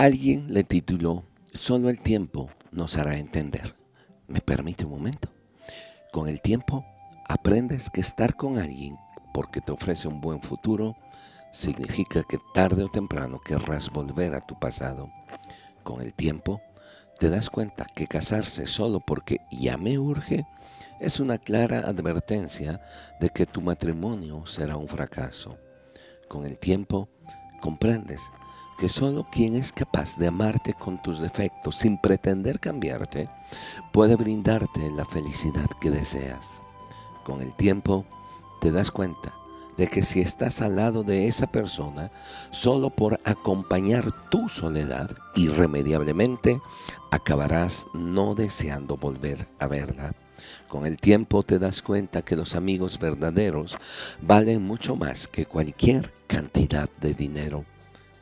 Alguien le tituló Solo el tiempo nos hará entender. ¿Me permite un momento? Con el tiempo aprendes que estar con alguien porque te ofrece un buen futuro significa que tarde o temprano querrás volver a tu pasado. Con el tiempo te das cuenta que casarse solo porque ya me urge es una clara advertencia de que tu matrimonio será un fracaso. Con el tiempo comprendes que solo quien es capaz de amarte con tus defectos sin pretender cambiarte puede brindarte la felicidad que deseas. Con el tiempo te das cuenta de que si estás al lado de esa persona solo por acompañar tu soledad, irremediablemente acabarás no deseando volver a verla. Con el tiempo te das cuenta que los amigos verdaderos valen mucho más que cualquier cantidad de dinero.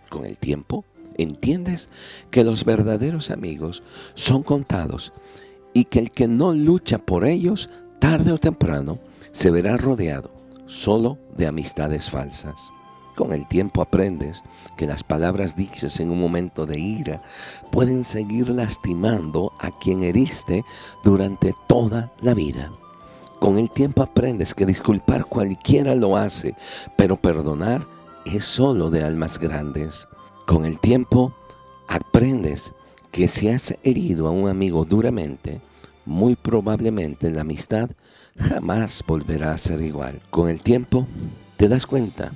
Con el tiempo entiendes que los verdaderos amigos son contados y que el que no lucha por ellos, tarde o temprano, se verá rodeado solo de amistades falsas. Con el tiempo aprendes que las palabras dichas en un momento de ira pueden seguir lastimando a quien heriste durante toda la vida. Con el tiempo aprendes que disculpar cualquiera lo hace, pero perdonar es solo de almas grandes. Con el tiempo aprendes que si has herido a un amigo duramente, muy probablemente la amistad jamás volverá a ser igual. Con el tiempo te das cuenta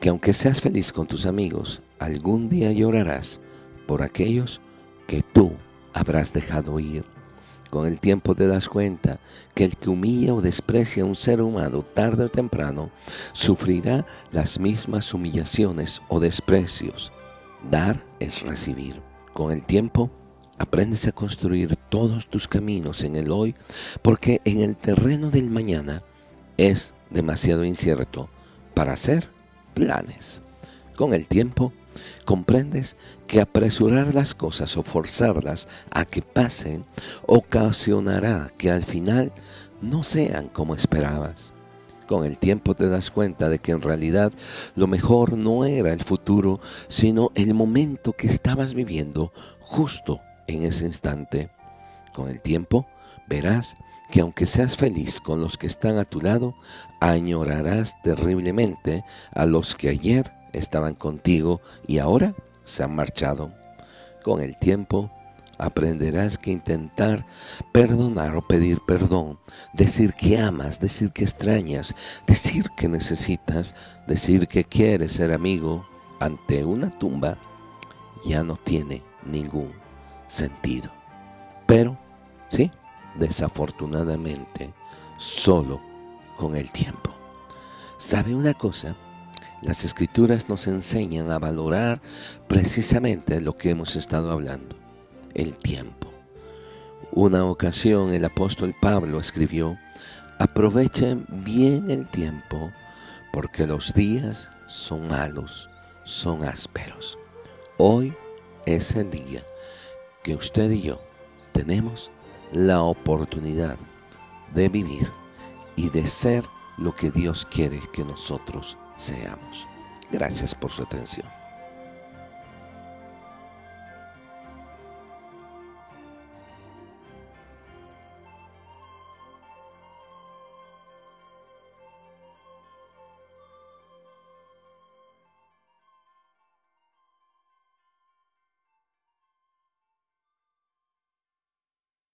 que aunque seas feliz con tus amigos, algún día llorarás por aquellos que tú habrás dejado ir. Con el tiempo te das cuenta que el que humilla o desprecia a un ser humano tarde o temprano sufrirá las mismas humillaciones o desprecios. Dar es recibir. Con el tiempo aprendes a construir todos tus caminos en el hoy porque en el terreno del mañana es demasiado incierto para hacer planes. Con el tiempo, comprendes que apresurar las cosas o forzarlas a que pasen ocasionará que al final no sean como esperabas. Con el tiempo te das cuenta de que en realidad lo mejor no era el futuro, sino el momento que estabas viviendo justo en ese instante. Con el tiempo verás que aunque seas feliz con los que están a tu lado, añorarás terriblemente a los que ayer estaban contigo y ahora se han marchado. Con el tiempo aprenderás que intentar perdonar o pedir perdón, decir que amas, decir que extrañas, decir que necesitas, decir que quieres ser amigo ante una tumba, ya no tiene ningún sentido. Pero, sí, desafortunadamente, solo con el tiempo. ¿Sabe una cosa? Las escrituras nos enseñan a valorar precisamente lo que hemos estado hablando, el tiempo. Una ocasión el apóstol Pablo escribió, aprovechen bien el tiempo porque los días son malos, son ásperos. Hoy es el día que usted y yo tenemos la oportunidad de vivir y de ser lo que Dios quiere que nosotros seamos. Gracias por su atención.